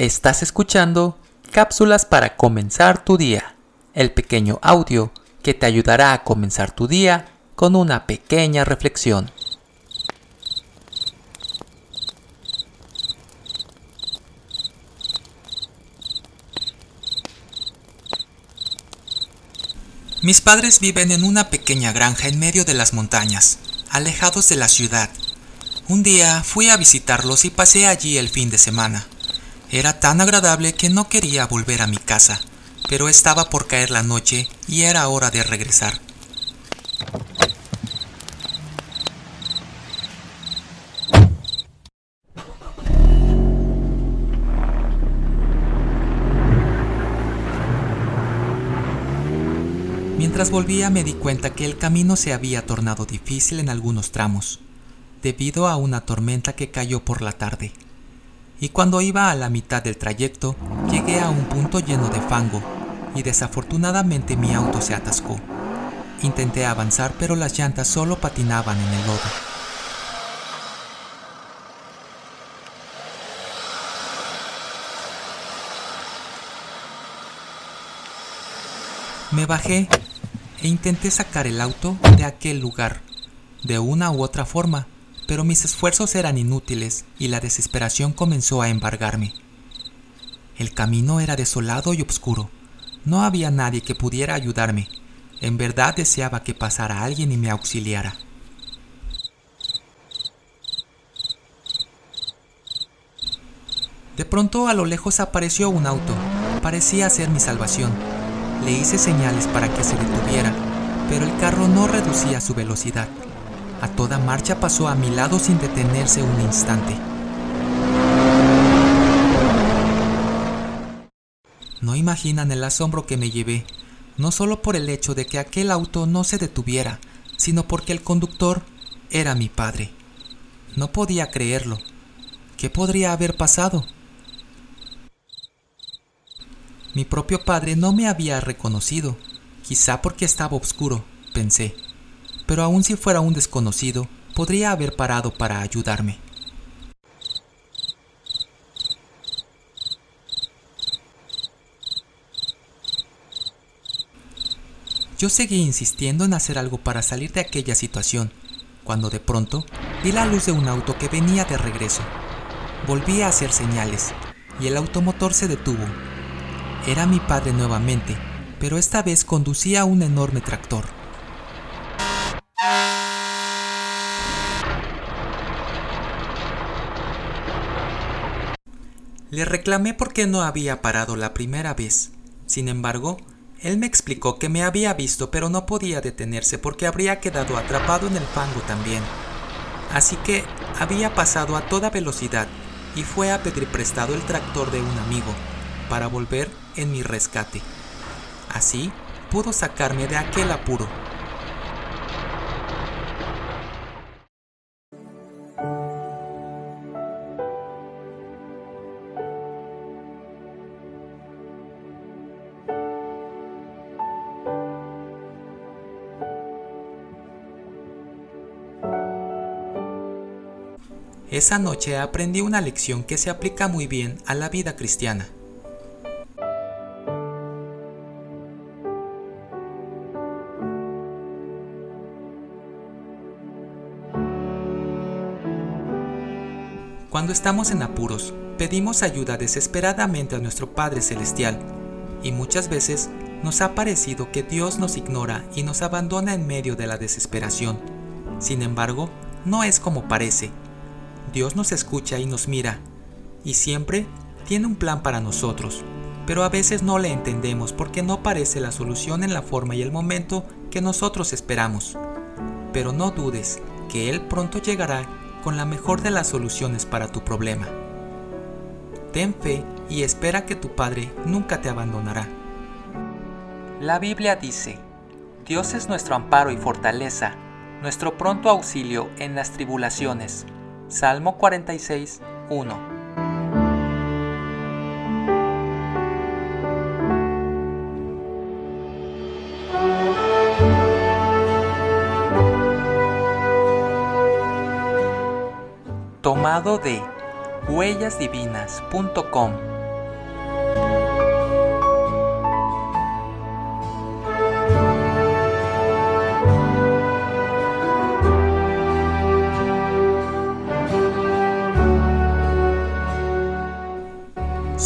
Estás escuchando cápsulas para comenzar tu día, el pequeño audio que te ayudará a comenzar tu día con una pequeña reflexión. Mis padres viven en una pequeña granja en medio de las montañas, alejados de la ciudad. Un día fui a visitarlos y pasé allí el fin de semana. Era tan agradable que no quería volver a mi casa, pero estaba por caer la noche y era hora de regresar. Mientras volvía me di cuenta que el camino se había tornado difícil en algunos tramos, debido a una tormenta que cayó por la tarde y cuando iba a la mitad del trayecto llegué a un punto lleno de fango y desafortunadamente mi auto se atascó. Intenté avanzar pero las llantas solo patinaban en el lodo. Me bajé e intenté sacar el auto de aquel lugar, de una u otra forma, pero mis esfuerzos eran inútiles y la desesperación comenzó a embargarme. El camino era desolado y oscuro. No había nadie que pudiera ayudarme. En verdad deseaba que pasara alguien y me auxiliara. De pronto a lo lejos apareció un auto. Parecía ser mi salvación. Le hice señales para que se detuviera, pero el carro no reducía su velocidad. A toda marcha pasó a mi lado sin detenerse un instante. No imaginan el asombro que me llevé, no solo por el hecho de que aquel auto no se detuviera, sino porque el conductor era mi padre. No podía creerlo. ¿Qué podría haber pasado? Mi propio padre no me había reconocido, quizá porque estaba oscuro, pensé pero aun si fuera un desconocido, podría haber parado para ayudarme. Yo seguí insistiendo en hacer algo para salir de aquella situación, cuando de pronto vi la luz de un auto que venía de regreso. Volví a hacer señales, y el automotor se detuvo. Era mi padre nuevamente, pero esta vez conducía un enorme tractor. Le reclamé por qué no había parado la primera vez. Sin embargo, él me explicó que me había visto pero no podía detenerse porque habría quedado atrapado en el fango también. Así que había pasado a toda velocidad y fue a pedir prestado el tractor de un amigo para volver en mi rescate. Así pudo sacarme de aquel apuro Esa noche aprendí una lección que se aplica muy bien a la vida cristiana. Cuando estamos en apuros, pedimos ayuda desesperadamente a nuestro Padre Celestial y muchas veces nos ha parecido que Dios nos ignora y nos abandona en medio de la desesperación. Sin embargo, no es como parece Dios nos escucha y nos mira, y siempre tiene un plan para nosotros, pero a veces no le entendemos porque no parece la solución en la forma y el momento que nosotros esperamos. Pero no dudes que Él pronto llegará con la mejor de las soluciones para tu problema. Ten fe y espera que tu Padre nunca te abandonará. La Biblia dice, Dios es nuestro amparo y fortaleza, nuestro pronto auxilio en las tribulaciones. Salmo 46, 1. Tomado de huellasdivinas.com